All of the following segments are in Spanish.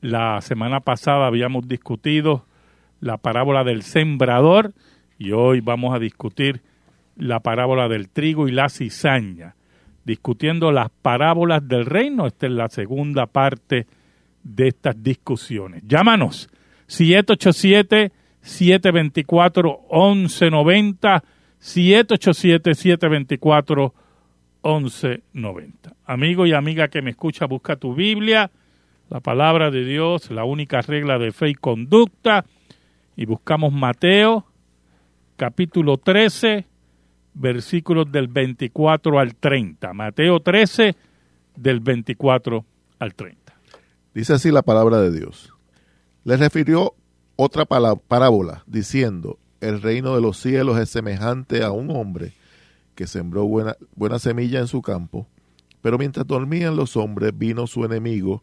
La semana pasada habíamos discutido la parábola del sembrador y hoy vamos a discutir la parábola del trigo y la cizaña, discutiendo las parábolas del reino. Esta es la segunda parte de estas discusiones. Llámanos 787 724 1190 787 724 1190. Amigo y amiga que me escucha, busca tu Biblia, la palabra de Dios, la única regla de fe y conducta, y buscamos Mateo capítulo 13, versículos del 24 al 30. Mateo 13, del 24 al 30. Dice así la palabra de Dios. Le refirió otra parábola, diciendo, el reino de los cielos es semejante a un hombre que sembró buena, buena semilla en su campo, pero mientras dormían los hombres vino su enemigo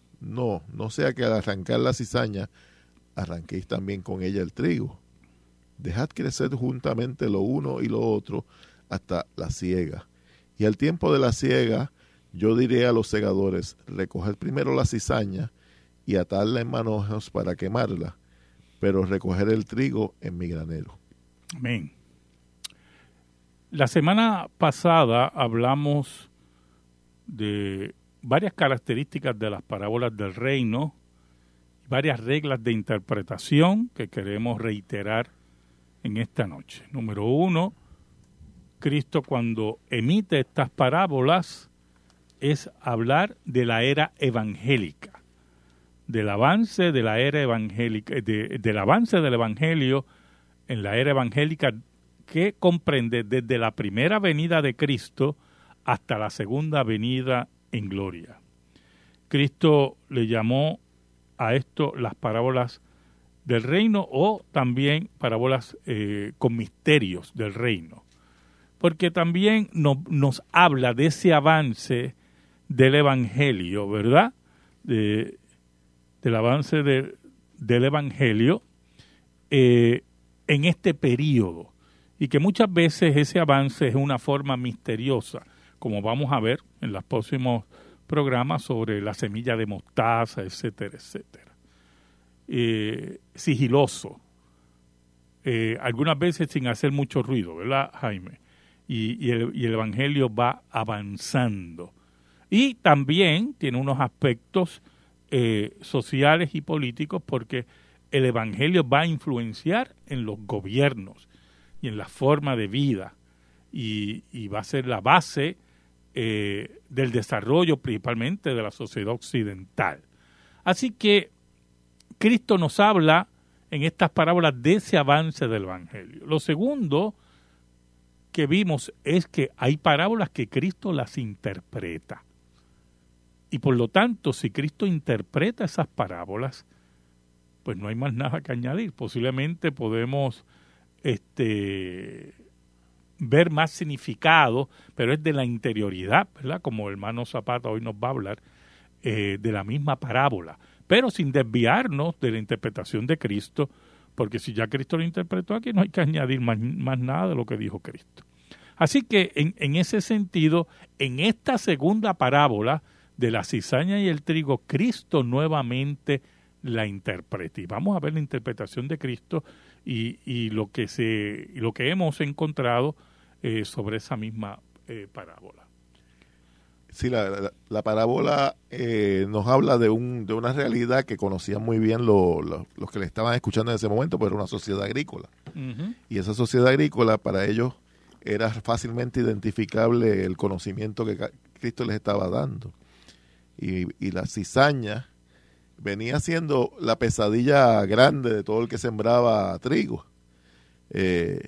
no, no sea que al arrancar la cizaña arranquéis también con ella el trigo. Dejad crecer juntamente lo uno y lo otro hasta la siega. Y al tiempo de la siega, yo diré a los segadores, recoged primero la cizaña y atarla en manojos para quemarla, pero recoger el trigo en mi granero. Amén. La semana pasada hablamos de varias características de las parábolas del reino, varias reglas de interpretación que queremos reiterar en esta noche. Número uno, Cristo cuando emite estas parábolas es hablar de la era evangélica, del avance de la era evangélica, del avance del evangelio en la era evangélica que comprende desde la primera venida de Cristo hasta la segunda venida en gloria. Cristo le llamó a esto las parábolas del reino o también parábolas eh, con misterios del reino, porque también nos habla de ese avance del Evangelio, ¿verdad? De, del avance del Evangelio eh, en este periodo y que muchas veces ese avance es una forma misteriosa, como vamos a ver en los próximos programas sobre la semilla de mostaza, etcétera, etcétera. Eh, sigiloso, eh, algunas veces sin hacer mucho ruido, ¿verdad, Jaime? Y, el, Evangelio va avanzando. Y también tiene unos aspectos eh, sociales y políticos porque el Evangelio va a influenciar en los gobiernos y en la forma de vida y, va a ser la base eh, del desarrollo principalmente de la sociedad occidental. Así que Cristo nos habla en estas parábolas de ese avance del Evangelio. Lo segundo que vimos es que hay parábolas que Cristo las interpreta. Y por lo tanto, si Cristo interpreta esas parábolas, pues no hay más nada que añadir. Posiblemente podemos este, ver más significado, pero es de la interioridad, ¿verdad? Como el hermano Zapata hoy nos va a hablar, eh, de la misma parábola, pero sin desviarnos de la interpretación de Cristo, porque si ya Cristo lo interpretó aquí, no hay que añadir más, nada de lo que dijo Cristo. Así que en, en ese sentido, en esta segunda parábola de la cizaña y el trigo, Cristo nuevamente la interpreta. Y vamos a ver la interpretación de Cristo y, y lo que se lo que hemos encontrado eh, sobre esa misma eh, parábola. Sí, la, la, parábola eh, nos habla de, un, de una realidad que conocían muy bien los que le estaban escuchando en ese momento, pero era una sociedad agrícola. Y esa sociedad agrícola para ellos era fácilmente identificable el conocimiento que Cristo les estaba dando. Y, y la cizaña venía siendo la pesadilla grande de todo el que sembraba trigo. Eh,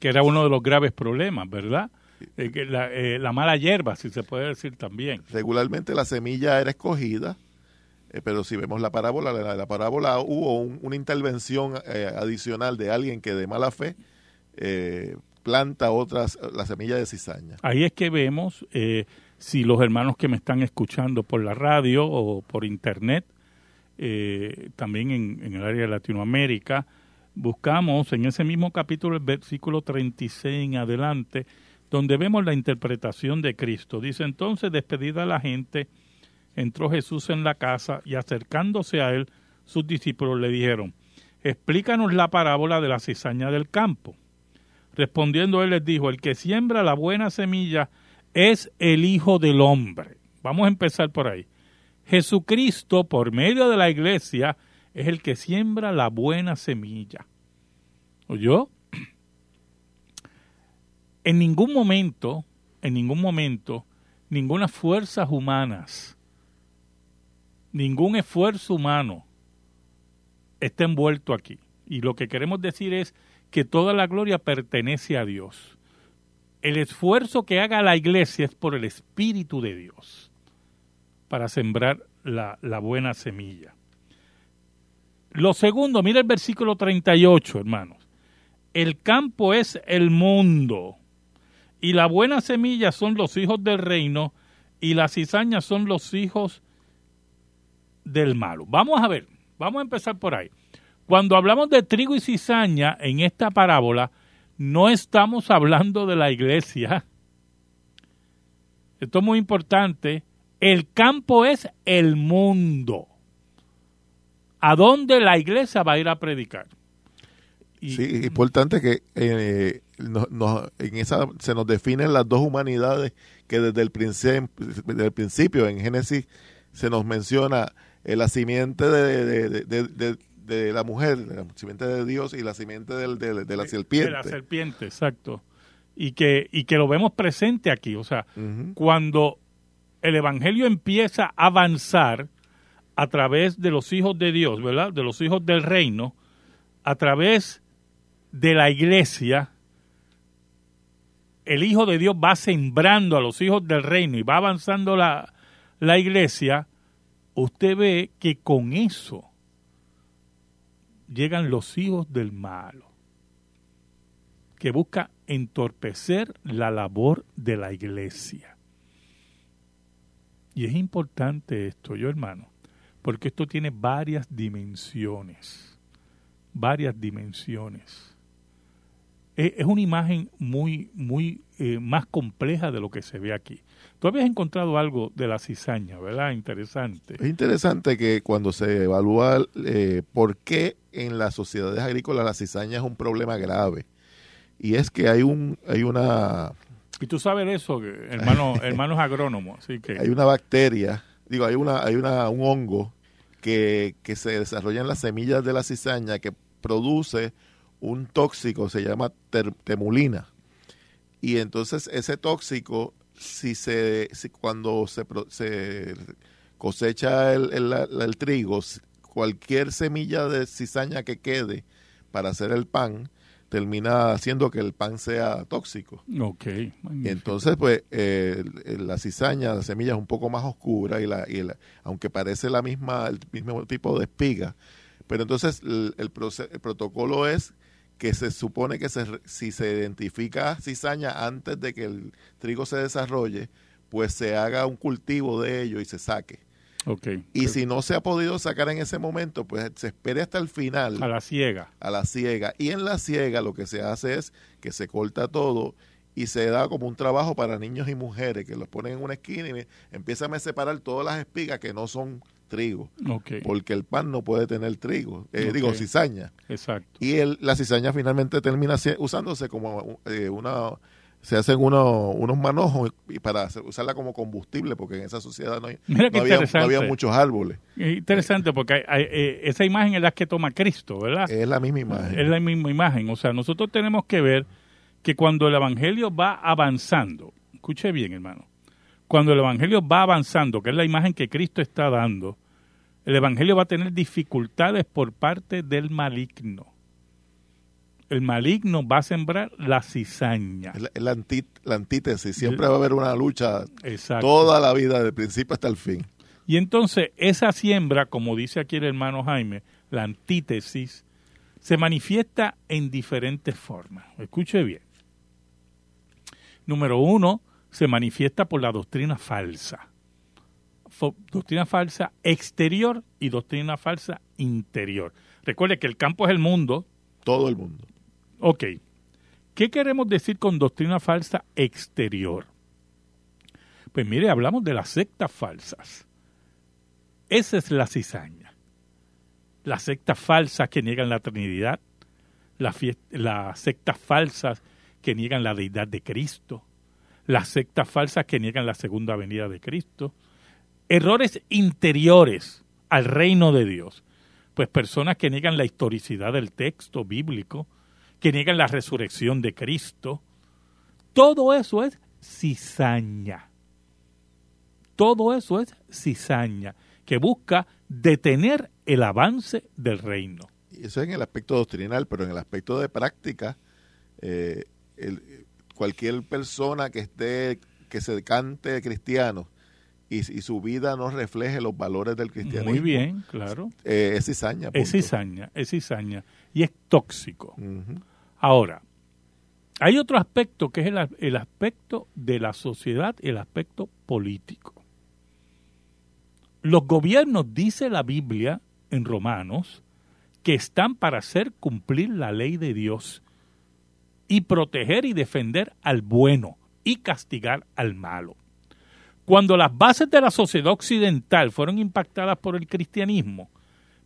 que era uno de los graves problemas, ¿verdad? Eh, eh, la, mala hierba, si se puede decir también. Regularmente la semilla era escogida Eh, pero si vemos la parábola, la, la parábola hubo un- una intervención adicional de alguien que de mala fe eh, planta otras, la semilla de cizaña. Ahí es que vemos eh, si los hermanos que me están escuchando por la radio o por internet, eh, también en, en el área de Latinoamérica, buscamos en ese mismo capítulo el versículo 36 en adelante, donde vemos la interpretación de Cristo. Dice entonces, despedida la gente, entró Jesús en la casa y acercándose a él, sus discípulos le dijeron, explícanos la parábola de la cizaña del campo. Respondiendo él les dijo, el que siembra la buena semilla es el Hijo del Hombre. Vamos a empezar por ahí. Jesucristo, por medio de la iglesia, es el que siembra la buena semilla. ¿Oyó? En ningún momento, en ningún momento, ninguna fuerzas humanas, ningún esfuerzo humano está envuelto aquí. Y lo que queremos decir es que toda la gloria pertenece a Dios. El esfuerzo que haga la iglesia es por el Espíritu de Dios para sembrar la, la buena semilla. Lo segundo, mira el versículo 38, hermanos. El campo es el mundo y la buena semilla son los hijos del reino y las cizañas son los hijos del malo. Vamos a ver, vamos a empezar por ahí. Cuando hablamos de trigo y cizaña en esta parábola, no estamos hablando de la iglesia. Esto es muy importante. El campo es el mundo. ¿A dónde la iglesia va a ir a predicar? Y- Sí, importante que eh, en esa se nos definen las dos humanidades que desde el, principio, desde el principio en Génesis se nos menciona la simiente de, de- de- de- de- de la mujer, la simiente de Dios y la simiente de, la serpiente. De la serpiente, exacto. Y que, y que lo vemos presente aquí. O sea, cuando el Evangelio empieza a avanzar a través de los hijos de Dios, ¿verdad? De los hijos del reino, a través de la iglesia, el Hijo de Dios va sembrando a los hijos del reino y va avanzando la, la iglesia, usted ve que con eso llegan los hijos del malo, que busca entorpecer la labor de la iglesia. Y es importante esto, yo hermano, porque esto tiene varias dimensiones, varias dimensiones. Es, es una imagen muy, muy eh, más compleja de lo que se ve aquí. Tú habías encontrado algo de la cizaña, ¿verdad? Interesante. Es interesante que cuando se evalúa eh, por qué en las sociedades agrícolas la cizaña es un problema grave. Y es que hay un hay una Y tú sabes eso, hermano, hermanos agrónomos, así que hay una bacteria, digo, hay una hay una un hongo que, que se desarrolla en las semillas de la cizaña que produce un tóxico, se llama temulina. Y entonces ese tóxico si se si cuando se, se cosecha el, el- trigo, cualquier semilla de cizaña que quede para hacer el pan termina haciendo que el pan sea tóxico. Ok. Magnífico. entonces, pues, eh, la cizaña, la semilla es un poco más oscura y, la, y la- aunque parece la misma, el mismo tipo de espiga, pero entonces el, el proce- el protocolo es que se supone que se, si se identifica cizaña antes de que el trigo se desarrolle, pues se haga un cultivo de ello y se saque. Ok. Y si no se ha podido sacar en ese momento, pues se espere hasta el final A la ciega. a la ciega. Y en la ciega lo que se hace es que se corta todo y se da como un trabajo para niños y mujeres que los ponen en una esquina y empiezan a separar todas las espigas que no son trigo, porque el pan no puede tener trigo, eh, digo cizaña. Exacto. Y el, la cizaña finalmente termina usándose como eh, una se hacen uno- unos manojos y para hacer- usarla como combustible porque en esa sociedad no, hay- no había, no interesante. había muchos árboles. Es interesante porque hay- hay- eh, esa imagen es la que toma Cristo, ¿verdad? Es la misma imagen. Es la misma imagen. O sea, nosotros tenemos que ver que cuando el Evangelio va avanzando, escuche bien, hermano, cuando el Evangelio va avanzando, que es la imagen que Cristo está dando, el Evangelio va a tener dificultades por parte del maligno. El maligno va a sembrar la cizaña. Es la, la antí- la antítesis. Siempre va a haber una lucha Exacto. toda la vida, del principio hasta el fin. Y entonces esa siembra, como dice aquí el hermano Jaime, la antítesis, se manifiesta en diferentes formas. Escuche bien. Número uno, se manifiesta por la doctrina falsa. Doctrina falsa exterior y doctrina falsa interior. Recuerde que el campo es el mundo. Todo el mundo. Ok. ¿Qué queremos decir con doctrina falsa exterior? Pues mire, hablamos de las sectas falsas. Esa es la cizaña. Las sectas falsas que niegan la Trinidad, las, las sectas falsas que niegan la deidad de Cristo, las sectas falsas que niegan la segunda venida de Cristo, errores interiores al reino de Dios, pues personas que niegan la historicidad del texto bíblico, que niegan la resurrección de Cristo, todo eso es cizaña. Todo eso es cizaña, que busca detener el avance del reino. Eso es en el aspecto doctrinal, pero en el aspecto de práctica, eh, cualquier persona que esté, que se cante cristiano y, su vida no refleje los valores del cristianismo. Muy bien, claro. Eh, es cizaña. Es cizaña, es cizaña. Y es tóxico. Ahora, hay otro aspecto que es el, el aspecto de la sociedad, el aspecto político. Los gobiernos, dice la Biblia en Romanos, que están para hacer cumplir la ley de Dios y proteger y defender al bueno y castigar al malo. Cuando las bases de la sociedad occidental fueron impactadas por el cristianismo,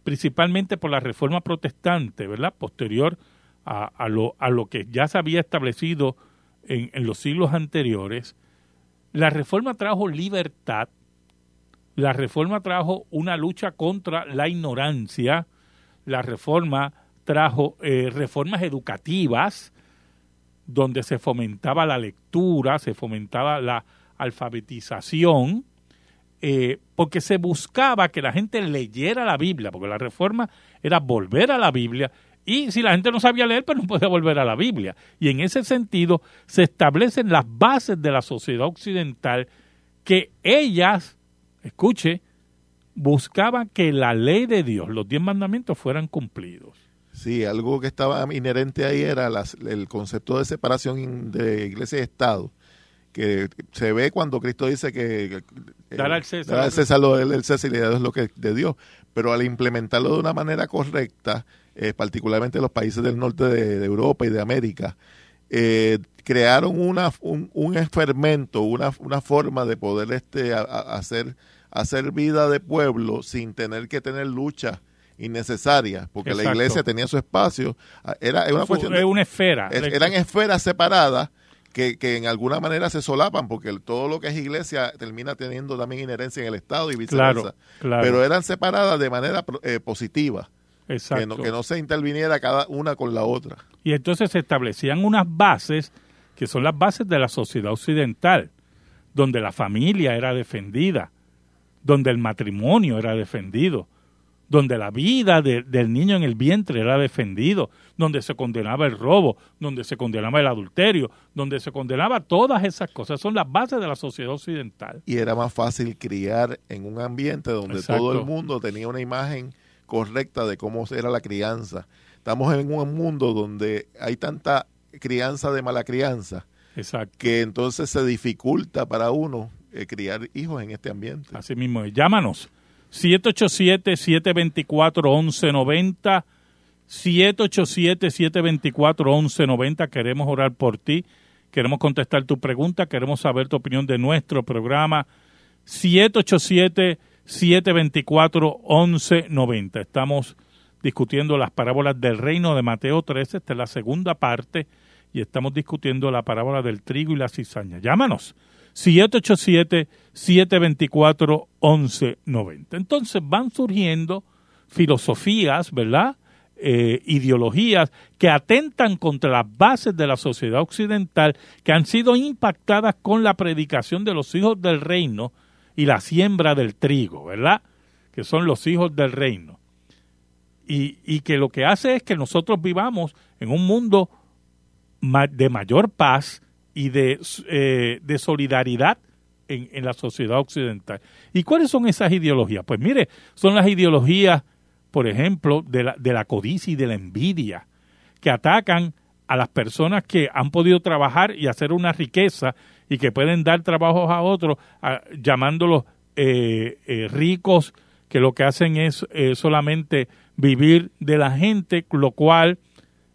principalmente por la reforma protestante, ¿verdad? Posterior a, lo, a lo, que ya se había establecido en, en los siglos anteriores, la reforma trajo libertad, la reforma trajo una lucha contra la ignorancia, la reforma trajo eh, reformas educativas, donde se fomentaba la lectura, se fomentaba la alfabetización, eh, porque se buscaba que la gente leyera la Biblia, porque la reforma era volver a la Biblia, y si la gente no sabía leer, pues no podía volver a la Biblia. Y en ese sentido se establecen las bases de la sociedad occidental que ellas, escuche, buscaban que la ley de Dios, los diez mandamientos, fueran cumplidos. Sí, algo que estaba inherente ahí era el concepto de separación de iglesia y Estado, que se ve cuando Cristo dice que... Eh, dar al César. César lo del César y le lo que de Dios. Pero al implementarlo de una manera correcta, eh, particularmente en los países del norte de, Europa y de América, eh, crearon una, un, un fermento, una, una forma de poder este, hacer, hacer vida de pueblo sin tener que tener lucha innecesaria, porque la iglesia tenía su espacio. Ah, era, una cuestión de, una esfera. eran esferas separadas que, que, en alguna manera se solapan, porque todo lo que es iglesia termina teniendo también inherencia en el Estado y viceversa. Pero eran separadas de manera eh, positiva. Exacto. Que no, se interviniera cada una con la otra. Y entonces se establecían unas bases que son las bases de la sociedad occidental, donde la familia era defendida, donde el matrimonio era defendido, donde la vida del niño en el vientre era defendido, donde se condenaba el robo, donde se condenaba el adulterio, donde se condenaba todas esas cosas. Son las bases de la sociedad occidental. Y era más fácil criar en un ambiente donde todo el mundo tenía una imagen correcta de cómo era la crianza. Estamos en un mundo donde hay tanta crianza de mala crianza que entonces se dificulta para uno eh, criar hijos en este ambiente. Así mismo, llámanos 787-724-1190. 787-724-1190. Queremos orar por ti. Queremos contestar tu pregunta. Queremos saber tu opinión de nuestro programa. 787-724-1190. Estamos discutiendo las parábolas del reino de Mateo 13. Esta es la segunda parte. Y estamos discutiendo la parábola del trigo y la cizaña. Llámanos. 787-724-1190. Entonces van surgiendo filosofías, ¿verdad? Eh, ideologías que atentan contra las bases de la sociedad occidental, que han sido impactadas con la predicación de los hijos del reino y la siembra del trigo, ¿verdad? Que son los hijos del reino. Y, y que lo que hace es que nosotros vivamos en un mundo de mayor paz, y de, eh, de solidaridad en, en, la sociedad occidental. ¿Y cuáles son esas ideologías? Pues mire, son las ideologías, por ejemplo, de la, de la codicia y de la envidia, que atacan a las personas que han podido trabajar y hacer una riqueza y que pueden dar trabajos a otros, llamándolos eh, eh, ricos, que lo que hacen es eh, solamente vivir de la gente, lo cual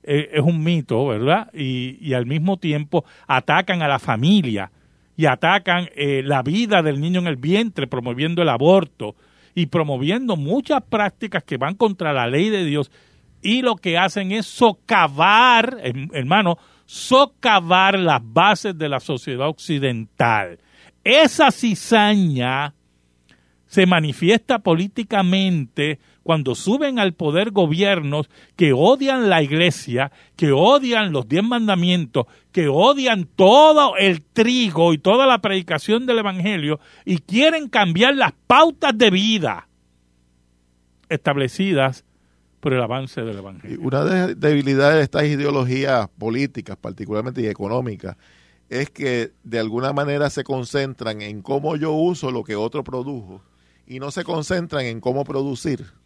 es un mito, ¿verdad? Y, y, al mismo tiempo atacan a la familia y atacan la vida del niño en el vientre, promoviendo el aborto y promoviendo muchas prácticas que van contra la ley de Dios y lo que hacen es socavar, hermano, socavar las bases de la sociedad occidental. Esa cizaña se manifiesta políticamente cuando suben al poder gobiernos que odian la iglesia, que odian los diez mandamientos, que odian todo el trigo y toda la predicación del evangelio y quieren cambiar las pautas de vida establecidas por el avance del Evangelio. Una de las debilidades de estas ideologías políticas, particularmente y económicas, es que de alguna manera se concentran en cómo yo uso lo que otro produjo y no se concentran en cómo producir.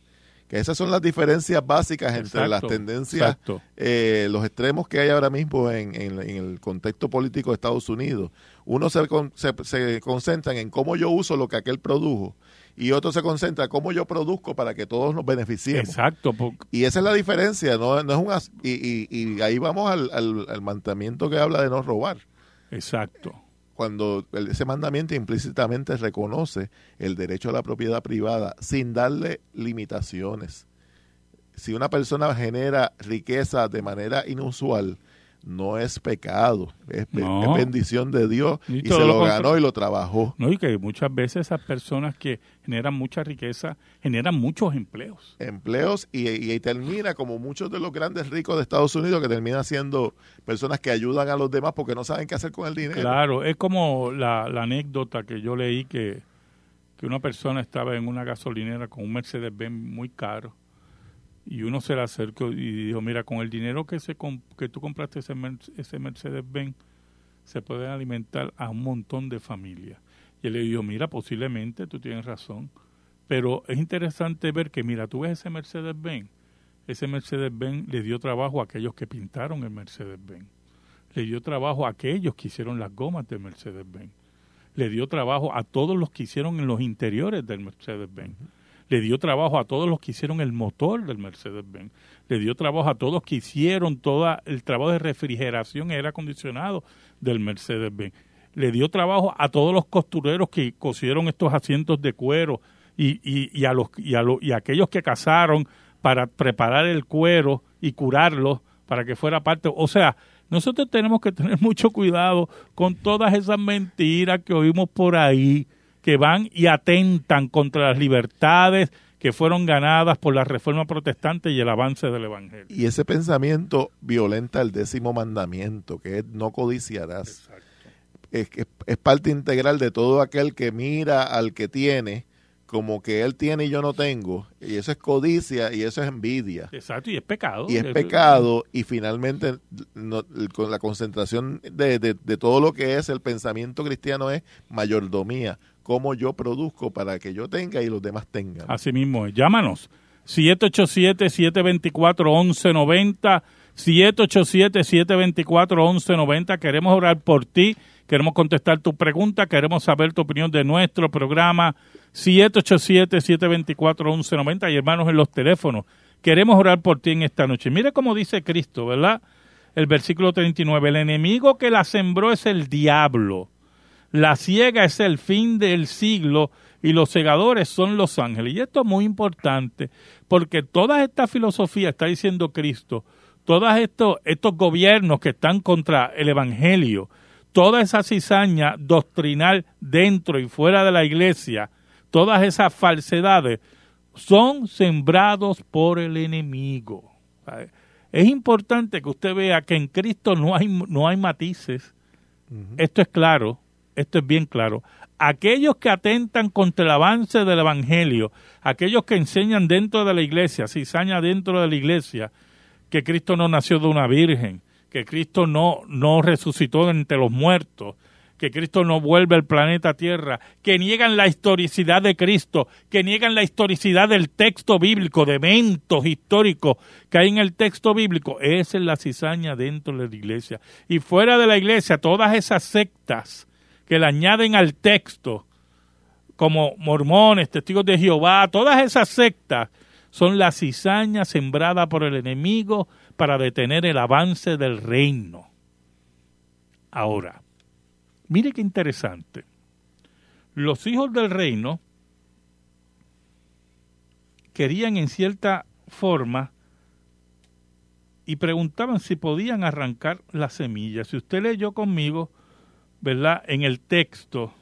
Que esas son las diferencias básicas entre las tendencias, eh, los extremos que hay ahora mismo en, el contexto político de Estados Unidos. Uno se, se, se concentran en cómo yo uso lo que aquel produjo y otro se concentra cómo yo produzco para que todos nos beneficiemos. Exacto. Y esa es la diferencia, no, no es un y, y, ahí vamos al, al, mandamiento que habla de no robar. Exacto. Cuando ese mandamiento implícitamente reconoce el derecho a la propiedad privada sin darle limitaciones. Si una persona genera riqueza de manera inusual, no es pecado, es, bendición de Dios y, se lo, ganó y lo trabajó. No, y que muchas veces esas personas que generan mucha riqueza generan muchos empleos. Empleos y, y, termina como muchos de los grandes ricos de Estados Unidos que terminan siendo personas que ayudan a los demás porque no saben qué hacer con el dinero. Claro, es como la, la anécdota que yo leí que, que una persona estaba en una gasolinera con un Mercedes-Benz muy caro y uno se le acercó y dijo, mira, con el dinero que, se que tú compraste ese, ese Mercedes-Benz, se puede alimentar a un montón de familias. Y él le dijo, mira, posiblemente tú tienes razón, pero es interesante ver que, mira, tú ves ese Mercedes-Benz, ese Mercedes-Benz le dio trabajo a aquellos que pintaron el Mercedes-Benz, le dio trabajo a aquellos que hicieron las gomas del Mercedes-Benz, le dio trabajo a todos los que hicieron en los interiores del Mercedes-Benz le dio trabajo a todos los que hicieron el motor del Mercedes-Benz, le dio trabajo a todos los que hicieron todo el trabajo de refrigeración y aire acondicionado del Mercedes-Benz, le dio trabajo a todos los costureros que cosieron estos asientos de cuero y, y, a los y a, y a aquellos que cazaron para preparar el cuero y curarlo para que fuera parte, o sea, nosotros tenemos que tener mucho cuidado con todas esas mentiras que oímos por ahí que van y atentan contra las libertades que fueron ganadas por la reforma protestante y el avance del Evangelio. Y ese pensamiento violenta el décimo mandamiento, que es no codiciarás. Es, es parte integral de todo aquel que mira al que tiene como que él tiene y yo no tengo, y eso es codicia y eso es envidia. Exacto, y es pecado. Y es pecado, y finalmente con la concentración de, de, todo lo que es el pensamiento cristiano es mayordomía, cómo yo produzco para que yo tenga y los demás tengan. Así mismo, llámanos. 787-724-1190, 787-724-1190, queremos orar por ti, queremos contestar tu pregunta, queremos saber tu opinión de nuestro programa. 787-724-1190 y hermanos en los teléfonos. Queremos orar por ti en esta noche. Mire cómo dice Cristo, ¿verdad? El versículo 39, el enemigo que la sembró es el diablo la ciega es el fin del siglo y los segadores son los ángeles. Y esto es muy importante porque toda esta filosofía está diciendo Cristo, todos estos, estos gobiernos que están contra el Evangelio, toda esa cizaña doctrinal dentro y fuera de la iglesia, todas esas falsedades son sembrados por el enemigo. Es importante que usted vea que en Cristo no hay, no hay matices. Esto es claro esto es bien claro, aquellos que atentan contra el avance del Evangelio, aquellos que enseñan dentro de la iglesia, cizaña dentro de la iglesia, que Cristo no nació de una virgen, que Cristo no, no resucitó entre los muertos, que Cristo no vuelve al planeta Tierra, que niegan la historicidad de Cristo, que niegan la historicidad del texto bíblico, de eventos históricos que hay en el texto bíblico, esa es la cizaña dentro de la iglesia. Y fuera de la iglesia, todas esas sectas que le añaden al texto, como mormones, testigos de Jehová, todas esas sectas son la cizaña sembrada por el enemigo para detener el avance del reino. Ahora, mire qué interesante. Los hijos del reino querían en cierta forma y preguntaban si podían arrancar la semilla. Si usted leyó conmigo, ¿verdad? En el texto,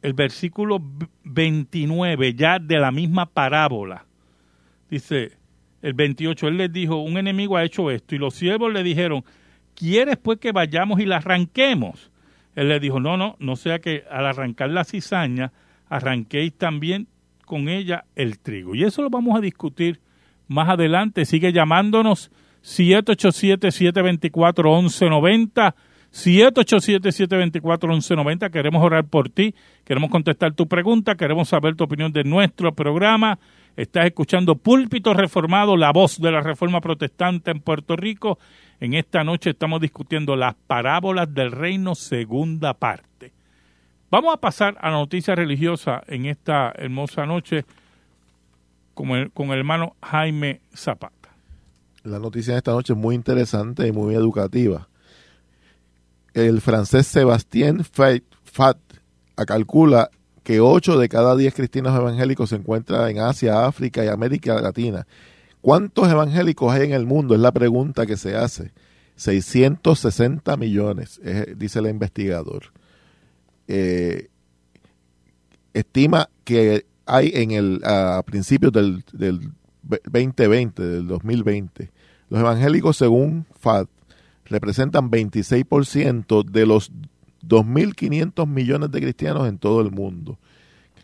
el versículo 29, ya de la misma parábola, dice el 28, él les dijo, un enemigo ha hecho esto, y los siervos le dijeron, ¿quieres pues que vayamos y la arranquemos? Él le dijo, no, no, no sea que al arrancar la cizaña, arranquéis también con ella el trigo. Y eso lo vamos a discutir más adelante. Sigue llamándonos 787-724-1190. 787-724-1190. Queremos orar por ti, queremos contestar tu pregunta, queremos saber tu opinión de nuestro programa. Estás escuchando Púlpito Reformado, la voz de la Reforma Protestante en Puerto Rico. En esta noche estamos discutiendo las parábolas del reino, segunda parte. Vamos a pasar a la noticia religiosa en esta hermosa noche con el, con el hermano Jaime Zapata. La noticia de esta noche es muy interesante y muy educativa. El francés Sébastien Fat calcula que 8 de cada 10 cristianos evangélicos se encuentran en Asia, África y América Latina. ¿Cuántos evangélicos hay en el mundo? Es la pregunta que se hace. 660 millones, dice el investigador. Eh, estima que hay en el a principios del, del 2020, del 2020, los evangélicos según FAD representan 26% de los 2.500 millones de cristianos en todo el mundo.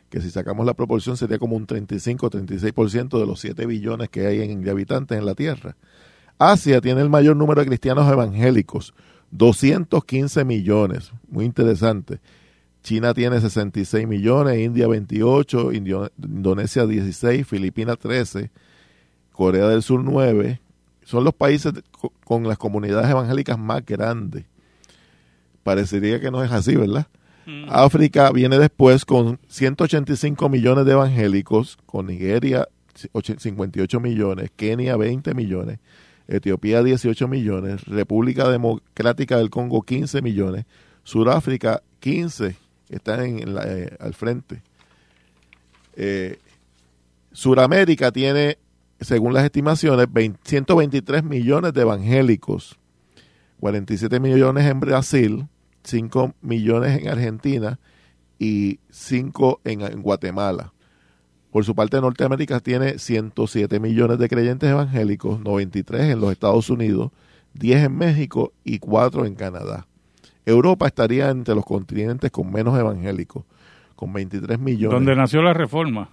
Que si sacamos la proporción sería como un 35-36% de los 7 billones que hay en, de habitantes en la Tierra. Asia tiene el mayor número de cristianos evangélicos, 215 millones. Muy interesante. China tiene 66 millones, India 28, Indonesia 16, Filipinas 13, Corea del Sur 9. Son los países con las comunidades evangélicas más grandes parecería que no es así, ¿verdad? Mm. África viene después con 185 millones de evangélicos, con Nigeria 58 millones, Kenia 20 millones, Etiopía 18 millones, República Democrática del Congo 15 millones, Sudáfrica 15, están en la, eh, al frente. Eh, Suramérica tiene, según las estimaciones, 123 millones de evangélicos, 47 millones en Brasil, 5 millones en Argentina y 5 en, Guatemala. Por su parte, Norteamérica tiene 107 millones de creyentes evangélicos, 93 en los Estados Unidos, 10 en México y 4 en Canadá. Europa estaría entre los continentes con menos evangélicos, con 23 millones. Donde nació la reforma.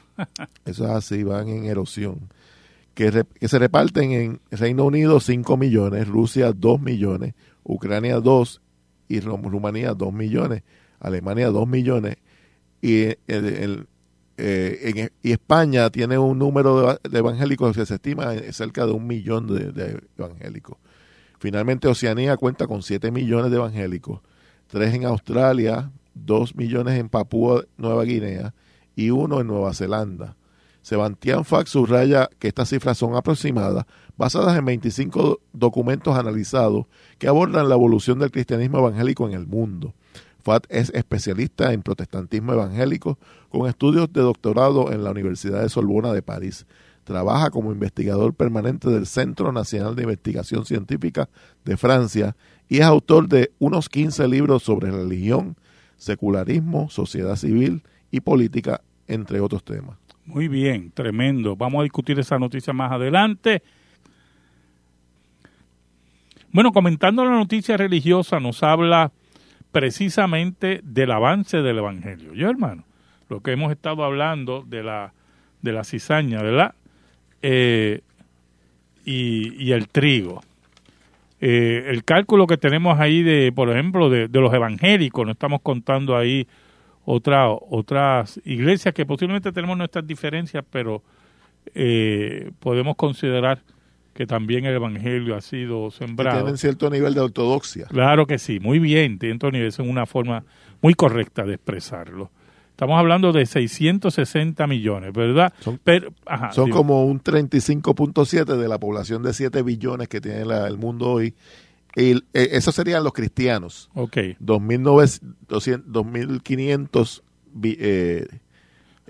Eso es así, van en erosión. Que, que, se reparten en Reino Unido 5 millones, Rusia 2 millones, Ucrania 2 y Rumanía 2 millones, Alemania 2 millones y, el, eh, y España tiene un número de, evangélicos que se estima cerca de un millón de, evangélicos. Finalmente Oceanía cuenta con 7 millones de evangélicos, 3 en Australia, 2 millones en Papúa Nueva Guinea y 1 en Nueva Zelanda. Sebastián Fax subraya que estas cifras son aproximadas, basadas en 25 documentos analizados que abordan la evolución del cristianismo evangélico en el mundo. FAT es especialista en protestantismo evangélico con estudios de doctorado en la Universidad de Sorbona de París. Trabaja como investigador permanente del Centro Nacional de Investigación Científica de Francia y es autor de unos 15 libros sobre religión, secularismo, sociedad civil y política, entre otros temas. Muy bien, tremendo. Vamos a discutir esa noticia más adelante. Bueno, comentando la noticia religiosa, nos habla precisamente del avance del Evangelio. Yo, hermano, lo que hemos estado hablando de la, de la cizaña, ¿verdad? Eh, y, el trigo. Eh, el cálculo que tenemos ahí de, por ejemplo, de, los evangélicos, no estamos contando ahí otra, otras iglesias que posiblemente tenemos nuestras diferencias, pero eh, podemos considerar que también el evangelio ha sido sembrado. Tienen cierto nivel de ortodoxia. Claro que sí, muy bien, tienen nivel, es una forma muy correcta de expresarlo. Estamos hablando de 660 millones, ¿verdad? Son, son como un 35.7 de la población de 7 billones que tiene el mundo hoy. Y, eh, esos serían los cristianos. Ok. 2.500 eh,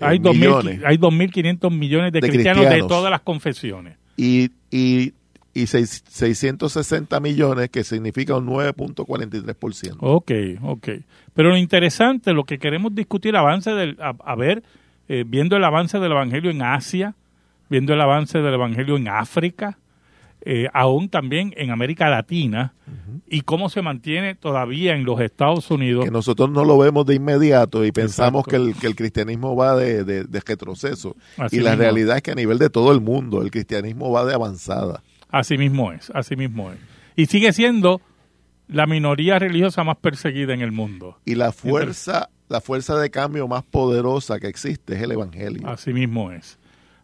hay millones. hay 2.500 millones de, cristianos, de todas las confesiones. Y, y y 660 millones, que significa un 9.43%. Ok, ok. Pero lo interesante, lo que queremos discutir, avance del, a, ver, eh, viendo el avance del Evangelio en Asia, viendo el avance del Evangelio en África, eh, aún también en América Latina, y cómo se mantiene todavía en los Estados Unidos. Que nosotros no lo vemos de inmediato y pensamos que el, que el, cristianismo va de, de, retroceso. y la realidad es que a nivel de todo el mundo, el cristianismo va de avanzada. Así mismo es, así mismo es. Y sigue siendo la minoría religiosa más perseguida en el mundo. Y la fuerza, la fuerza de cambio más poderosa que existe es el evangelio. Así mismo es.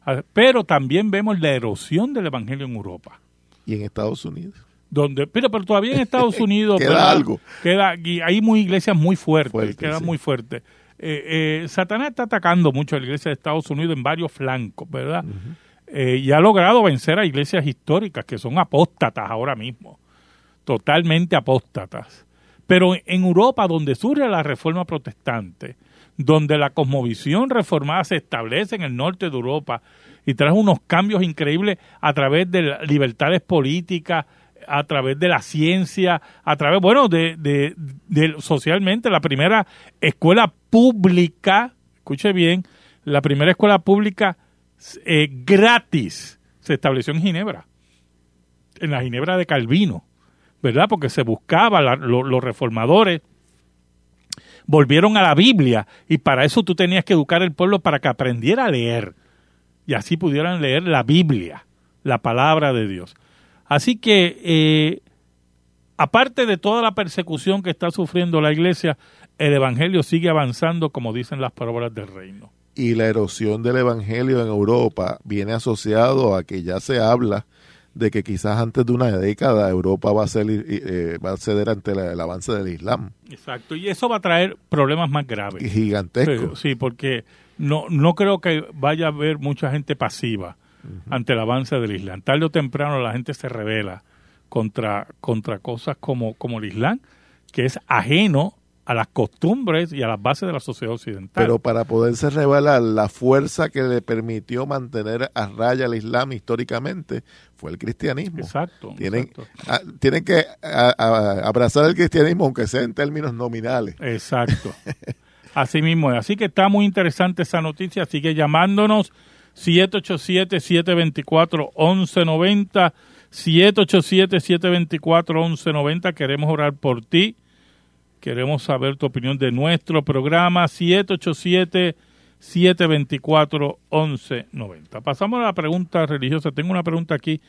Ah, pero también vemos la erosión del evangelio en Europa. Y en Estados Unidos. Donde, pero, pero todavía en Estados Unidos queda algo. Queda, y hay muy iglesias muy fuertes, queda muy fuerte. Eh, eh, Satanás está atacando mucho a la iglesia de Estados Unidos en varios flancos, ¿verdad? Eh, y ha logrado vencer a iglesias históricas que son apóstatas ahora mismo, totalmente apóstatas. Pero en Europa, donde surge la reforma protestante, donde la cosmovisión reformada se establece en el norte de Europa y trae unos cambios increíbles a través de libertades políticas, a través de la ciencia, a través, bueno, de, de, de socialmente, la primera escuela pública, escuche bien, la primera escuela pública eh, gratis se estableció en Ginebra, en la Ginebra de Calvino, ¿verdad? Porque se buscaba, los reformadores volvieron a la Biblia y para eso tú tenías que educar al pueblo para que aprendiera a leer y así pudieran leer la Biblia, la palabra de Dios. Así que, eh, aparte de toda la persecución que está sufriendo la iglesia, el Evangelio sigue avanzando como dicen las palabras del reino y la erosión del evangelio en Europa viene asociado a que ya se habla de que quizás antes de una década Europa va a, ser, eh, va a ceder ante el avance del Islam. Exacto, y eso va a traer problemas más graves. Y gigantescos. Sí, porque no, no creo que vaya a haber mucha gente pasiva ante el avance del Islam. Tarde o temprano la gente se revela contra, contra cosas como, como el Islam, que es ajeno a las costumbres y a las bases de la sociedad occidental. Pero para poderse revelar la fuerza que le permitió mantener a raya el Islam históricamente fue el cristianismo. Exacto. Tienen, tienen que abrazar el cristianismo aunque sea en términos nominales. Exacto. Así mismo es. Así que está muy interesante esa noticia. Sigue llamándonos 787-724-1190. 787-724-1190. Queremos orar por ti Queremos saber tu opinión de nuestro programa 787-724-1190. Pasamos a la pregunta religiosa. Tengo una pregunta aquí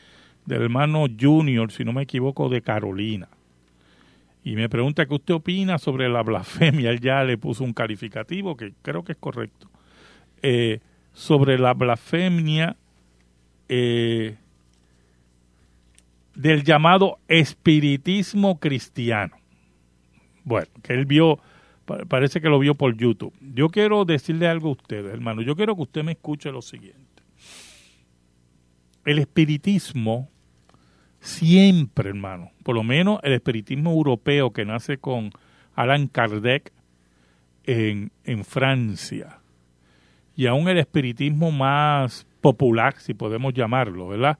del hermano Junior, si no me equivoco, de Carolina. Y me pregunta qué usted opina sobre la blasfemia. Él ya le puso un calificativo que creo que es correcto. Eh, sobre la blasfemia eh, del llamado espiritismo cristiano. Bueno, que él vio, parece que lo vio por YouTube. Yo quiero decirle algo a ustedes, hermano. Yo quiero que usted me escuche lo siguiente. El espiritismo siempre, hermano, por lo menos el espiritismo europeo que nace con Alan Kardec en, en Francia, y aún el espiritismo más popular, si podemos llamarlo, ¿verdad?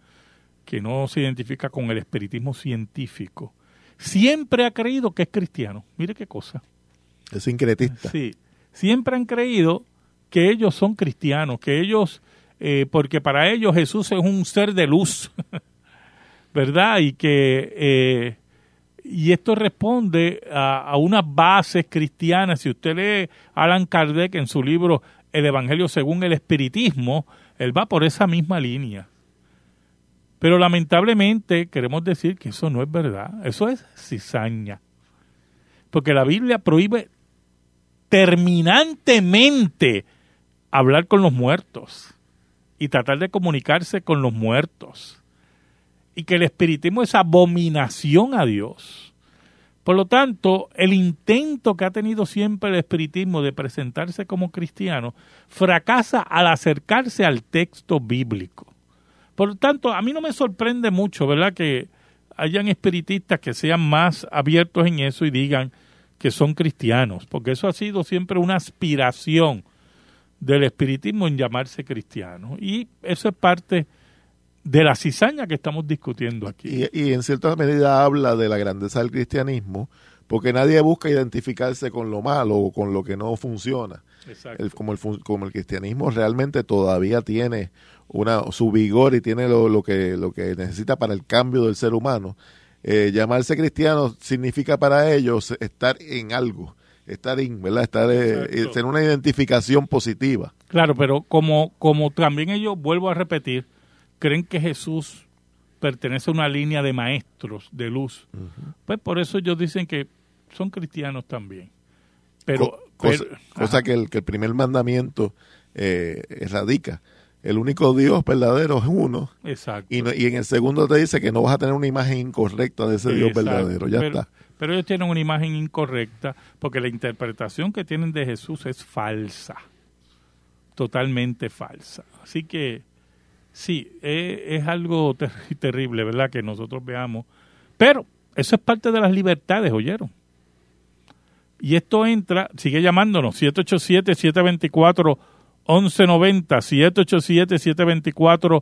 Que no se identifica con el espiritismo científico, siempre ha creído que es cristiano. Mire qué cosa. Es sincretista. Sí, siempre han creído que ellos son cristianos, que ellos, eh, porque para ellos Jesús es un ser de luz, ¿verdad? Y que, eh, y esto responde a, a, unas bases cristianas. Si usted lee Alan Kardec en su libro El Evangelio según el Espiritismo, él va por esa misma línea. Pero lamentablemente queremos decir que eso no es verdad, eso es cizaña. Porque la Biblia prohíbe terminantemente hablar con los muertos y tratar de comunicarse con los muertos. Y que el espiritismo es abominación a Dios. Por lo tanto, el intento que ha tenido siempre el espiritismo de presentarse como cristiano fracasa al acercarse al texto bíblico. Por tanto, a mí no me sorprende mucho, ¿verdad?, que hayan espiritistas que sean más abiertos en eso y digan que son cristianos, porque eso ha sido siempre una aspiración del espiritismo en llamarse cristiano. Y eso es parte de la cizaña que estamos discutiendo aquí. Y, en cierta medida habla de la grandeza del cristianismo, porque nadie busca identificarse con lo malo o con lo que no funciona. El, como, el, como el cristianismo realmente todavía tiene una, su vigor y tiene lo, lo, que, lo que necesita para el cambio del ser humano. Eh, llamarse cristiano significa para ellos estar en algo, estar en, ¿verdad? Estar, eh, tener una identificación positiva. Claro, pero como, como también ellos, vuelvo a repetir, creen que Jesús pertenece a una línea de maestros de luz. Pues por eso ellos dicen que son cristianos también. Pero, cosa, que, el, que el primer mandamiento eh, erradica. El único Dios verdadero es uno. Exacto. Y, y, en el segundo te dice que no vas a tener una imagen incorrecta de ese Dios verdadero. Ya está. Pero ellos tienen una imagen incorrecta porque la interpretación que tienen de Jesús es falsa. Totalmente falsa. Así que sí, es, es algo terrible, ¿verdad? Que nosotros veamos. Pero eso es parte de las libertades, ¿oyeron? Y esto entra, sigue llamándonos, 787-724-1190,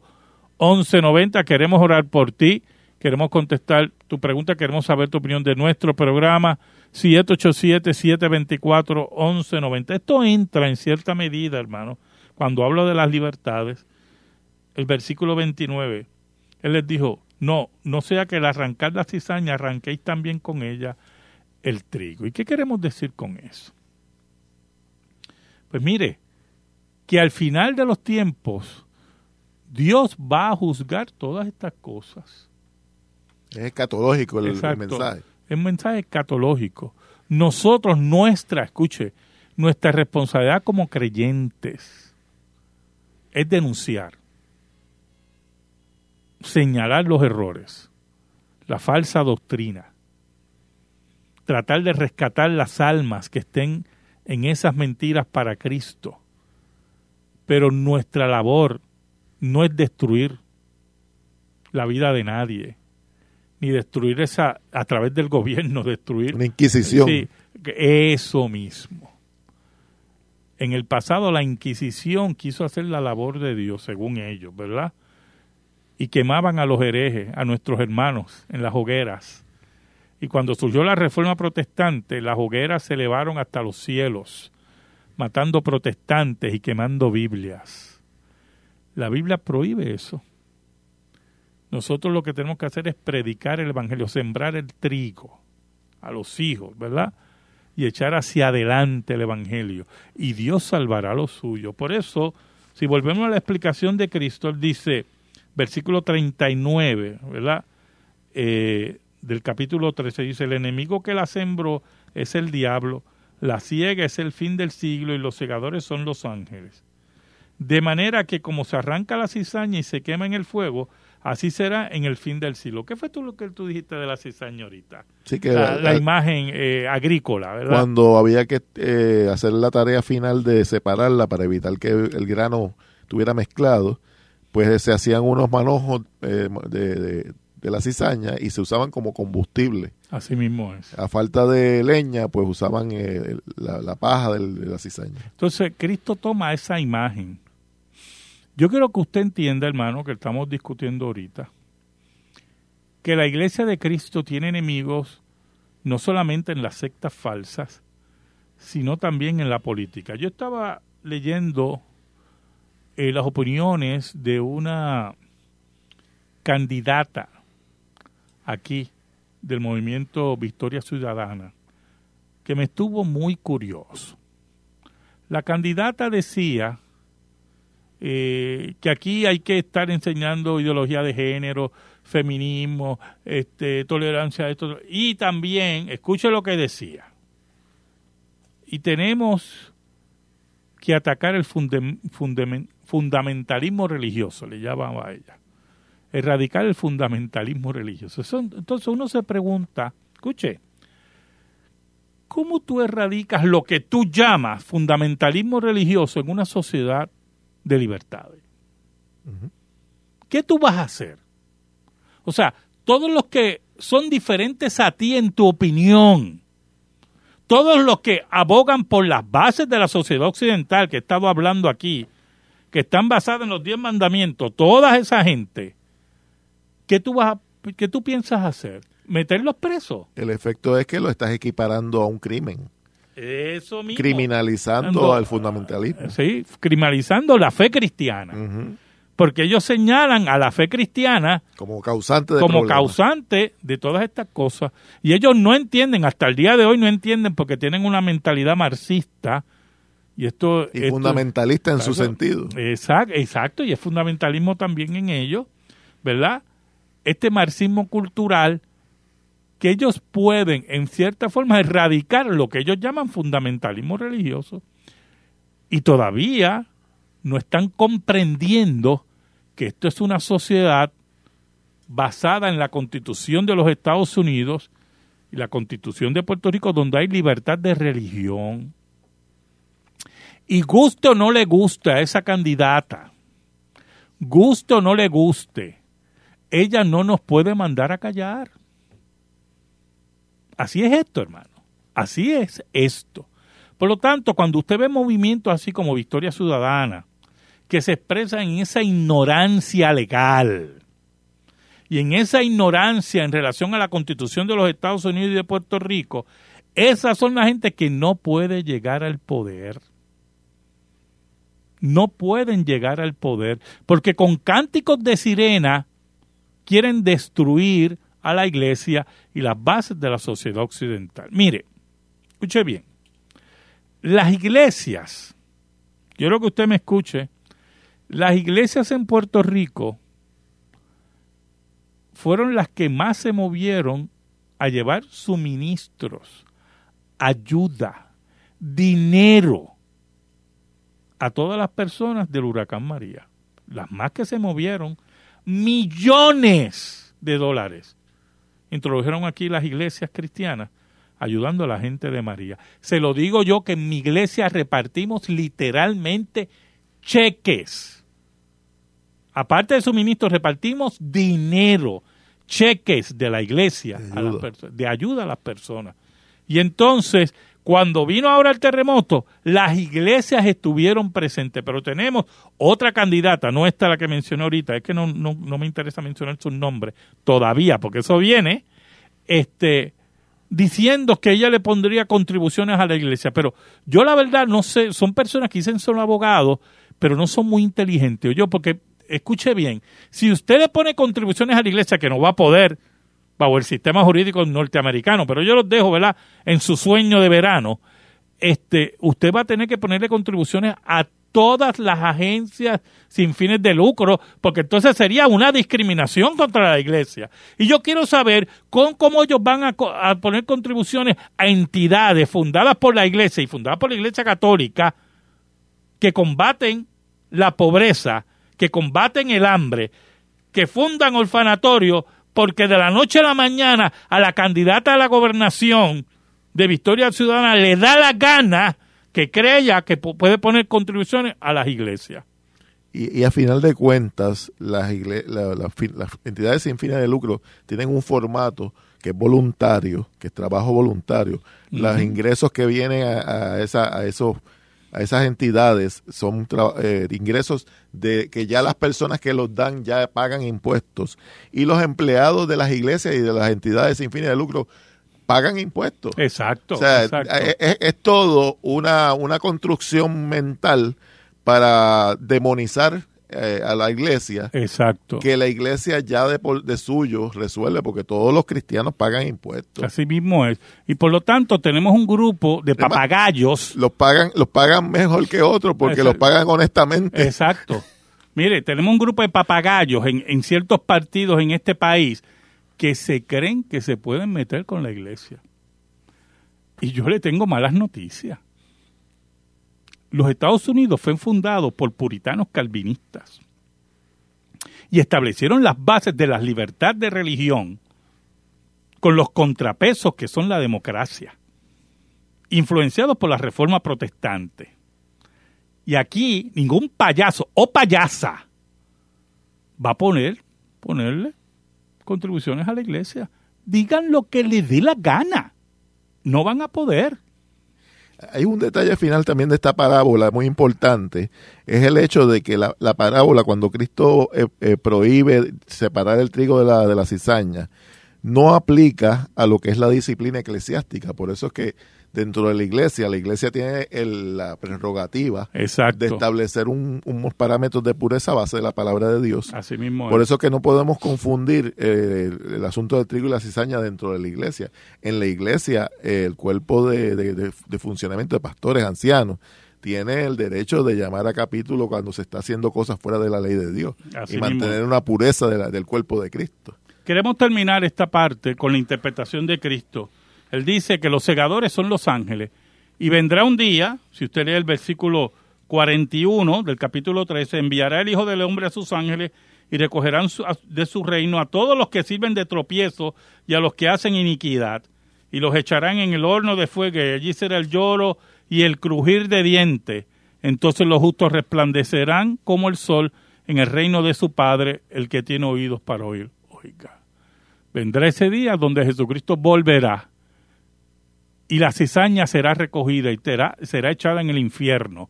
787-724-1190. Queremos orar por ti, queremos contestar tu pregunta, queremos saber tu opinión de nuestro programa, 787-724-1190. Esto entra en cierta medida, hermano, cuando hablo de las libertades el versículo 29, él les dijo, no, no sea que al arrancar la cizaña arranquéis también con ella el trigo. ¿Y qué queremos decir con eso? Pues mire, que al final de los tiempos Dios va a juzgar todas estas cosas. Es escatológico el, el mensaje. Es un mensaje escatológico. Nosotros, nuestra, escuche, nuestra responsabilidad como creyentes es denunciar señalar los errores, la falsa doctrina, tratar de rescatar las almas que estén en esas mentiras para Cristo. Pero nuestra labor no es destruir la vida de nadie, ni destruir esa a través del gobierno, destruir una inquisición. Sí, eso mismo. En el pasado la Inquisición quiso hacer la labor de Dios, según ellos, ¿verdad? y quemaban a los herejes, a nuestros hermanos, en las hogueras. Y cuando surgió la reforma protestante, las hogueras se elevaron hasta los cielos, matando protestantes y quemando Biblias. La Biblia prohíbe eso. Nosotros lo que tenemos que hacer es predicar el Evangelio, sembrar el trigo a los hijos, ¿verdad? Y echar hacia adelante el Evangelio. Y Dios salvará lo suyo. Por eso, si volvemos a la explicación de Cristo, Él dice, versículo 39, ¿verdad? Eh, del capítulo 13 dice, el enemigo que la sembró es el diablo, la ciega es el fin del siglo y los segadores son los ángeles. De manera que como se arranca la cizaña y se quema en el fuego, así será en el fin del siglo. ¿Qué fue tú lo que tú dijiste de la cizaña ahorita? Sí, que la, imagen eh, agrícola, ¿verdad? Cuando había que eh, hacer la tarea final de separarla para evitar que el grano estuviera mezclado, pues se hacían unos manojos eh, de, la cizaña y se usaban como combustible. Así mismo es. A falta de leña, pues usaban eh, la, paja de la cizaña. Entonces, Cristo toma esa imagen. Yo quiero que usted entienda, hermano, que estamos discutiendo ahorita, que la iglesia de Cristo tiene enemigos no solamente en las sectas falsas, sino también en la política. Yo estaba leyendo eh, las opiniones de una candidata aquí del movimiento Victoria Ciudadana que me estuvo muy curioso. La candidata decía eh, que aquí hay que estar enseñando ideología de género, feminismo, este, tolerancia, esto, y también, escuche lo que decía, y tenemos que atacar el fundamentalismo religioso, le llamaba a ella, erradicar el fundamentalismo religioso. entonces uno se pregunta, escuche, ¿cómo tú erradicas lo que tú llamas fundamentalismo religioso en una sociedad de libertades? ¿Qué tú vas a hacer? O sea, todos los que son diferentes a ti en tu opinión, todos los que abogan por las bases de la sociedad occidental que he estado hablando aquí, que están basadas en los diez mandamientos, toda esa gente, ¿qué tú, vas qué tú piensas hacer? ¿Meterlos presos? El efecto es que lo estás equiparando a un crimen. Eso mismo. Criminalizando al fundamentalismo. Sí, criminalizando la fe cristiana porque ellos señalan a la fe cristiana como causante de como causante de todas estas cosas y ellos no entienden hasta el día de hoy no entienden porque tienen una mentalidad marxista y esto y fundamentalista en su sentido exacto exacto y es fundamentalismo también en ellos verdad este marxismo cultural que ellos pueden en cierta forma erradicar lo que ellos llaman fundamentalismo religioso y todavía no están comprendiendo que esto es una sociedad basada en la constitución de los Estados Unidos y la constitución de Puerto Rico donde hay libertad de religión. Y gusto o no le gusta a esa candidata, gusto o no le guste, ella no nos puede mandar a callar. Así es esto, hermano. Así es esto. Por lo tanto, cuando usted ve movimientos así como Victoria Ciudadana, que se expresa en esa ignorancia legal y en esa ignorancia en relación a la constitución de los Estados Unidos y de Puerto Rico, esas son la gente que no puede llegar al poder. No pueden llegar al poder porque con cánticos de sirena quieren destruir a la iglesia y las bases de la sociedad occidental. Mire, escuche bien, las iglesias, quiero que usted me escuche, las iglesias en Puerto Rico fueron las que más se movieron a llevar suministros, ayuda, dinero a todas las personas del huracán María. Las más que se movieron, millones de dólares. Introdujeron aquí las iglesias cristianas ayudando a la gente de María. Se lo digo yo que en mi iglesia repartimos literalmente cheques. Aparte de suministros, repartimos dinero, cheques de la iglesia, de ayuda a las personas. Y entonces, cuando vino ahora el terremoto, las iglesias estuvieron presentes, pero tenemos otra candidata, no esta la que mencioné ahorita, es que no, no, me interesa mencionar su nombre todavía, porque eso viene, este, diciendo que ella le pondría contribuciones a la iglesia. Pero yo la verdad no sé, son personas que dicen son abogados, pero no son muy inteligentes. Yo, porque, escuche bien, si usted le pone contribuciones a la iglesia que no va a poder bajo el sistema jurídico norteamericano, pero yo los dejo, ¿verdad? En su sueño de verano, este, usted va a tener que ponerle contribuciones a todas las agencias sin fines de lucro, porque entonces sería una discriminación contra la iglesia. Y yo quiero saber cómo ellos van a, a, poner contribuciones a entidades fundadas por la iglesia y fundadas por la iglesia católica que combaten la pobreza, que combaten el hambre, que fundan orfanatorios, porque de la noche a la mañana a la candidata a la gobernación de Victoria Ciudadana le da la gana que crea que puede poner contribuciones a las iglesias. Y, a final de cuentas, las, las entidades sin fines de lucro tienen un formato que es voluntario, que es trabajo voluntario. Los ingresos que vienen a, esa, a esos a esas entidades son eh, ingresos de que ya las personas que los dan ya pagan impuestos y los empleados de las iglesias y de las entidades sin fines de lucro pagan impuestos. Exacto. O sea, Es, todo una, una construcción mental para demonizar eh, a la iglesia. Exacto. Que la iglesia ya de, de suyo resuelve porque todos los cristianos pagan impuestos. Así mismo es. Y por lo tanto tenemos un grupo de papagayos. Los pagan, los pagan mejor que otros porque los pagan honestamente. Exacto. Mire, tenemos un grupo de papagayos en, en ciertos partidos en este país que se creen que se pueden meter con la iglesia. Y yo le tengo malas noticias. Los Estados Unidos fueron fundados por puritanos calvinistas y establecieron las bases de la libertad de religión con los contrapesos que son la democracia, influenciados por la reforma protestante. Y aquí ningún payaso o payasa va a poner, ponerle contribuciones a la iglesia. Digan lo que les dé la gana. No van a poder. Hay un detalle final también de esta parábola muy importante, es el hecho de que la, parábola, cuando Cristo eh, eh, prohíbe separar el trigo de la, de la cizaña, no aplica a lo que es la disciplina eclesiástica. Por eso es que dentro de la iglesia, la iglesia tiene la prerrogativa de establecer unos parámetros de pureza a base de la palabra de Dios. Así mismo. Por eso que no podemos confundir eh, el, asunto del trigo y la cizaña dentro de la iglesia. En la iglesia, el cuerpo de, funcionamiento de pastores ancianos tiene el derecho de llamar a capítulo cuando se está haciendo cosas fuera de la ley de Dios y mantener una pureza del cuerpo de Cristo. Queremos terminar esta parte con la interpretación de Cristo él dice que los segadores son los ángeles. Y vendrá un día, si usted lee el versículo 41 del capítulo 13, enviará el Hijo del Hombre a sus ángeles y recogerán de su reino a todos los que sirven de tropiezo y a los que hacen iniquidad. Y los echarán en el horno de fuego y allí será el lloro y el crujir de dientes. Entonces los justos resplandecerán como el sol en el reino de su Padre, el que tiene oídos para oír. Oiga, vendrá ese día donde Jesucristo volverá y la cizaña será recogida y será echada en el infierno,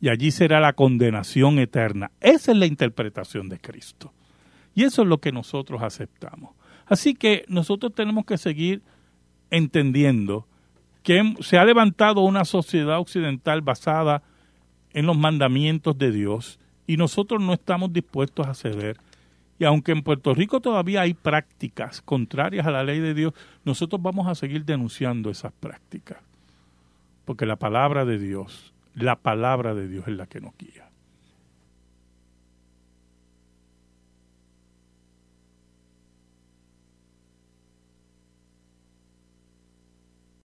y allí será la condenación eterna. Esa es la interpretación de Cristo. Y eso es lo que nosotros aceptamos. Así que nosotros tenemos que seguir entendiendo que se ha levantado una sociedad occidental basada en los mandamientos de Dios y nosotros no estamos dispuestos a ceder y aunque en Puerto Rico todavía hay prácticas contrarias a la ley de Dios, nosotros vamos a seguir denunciando esas prácticas. Porque la palabra de Dios, la palabra de Dios es la que nos guía.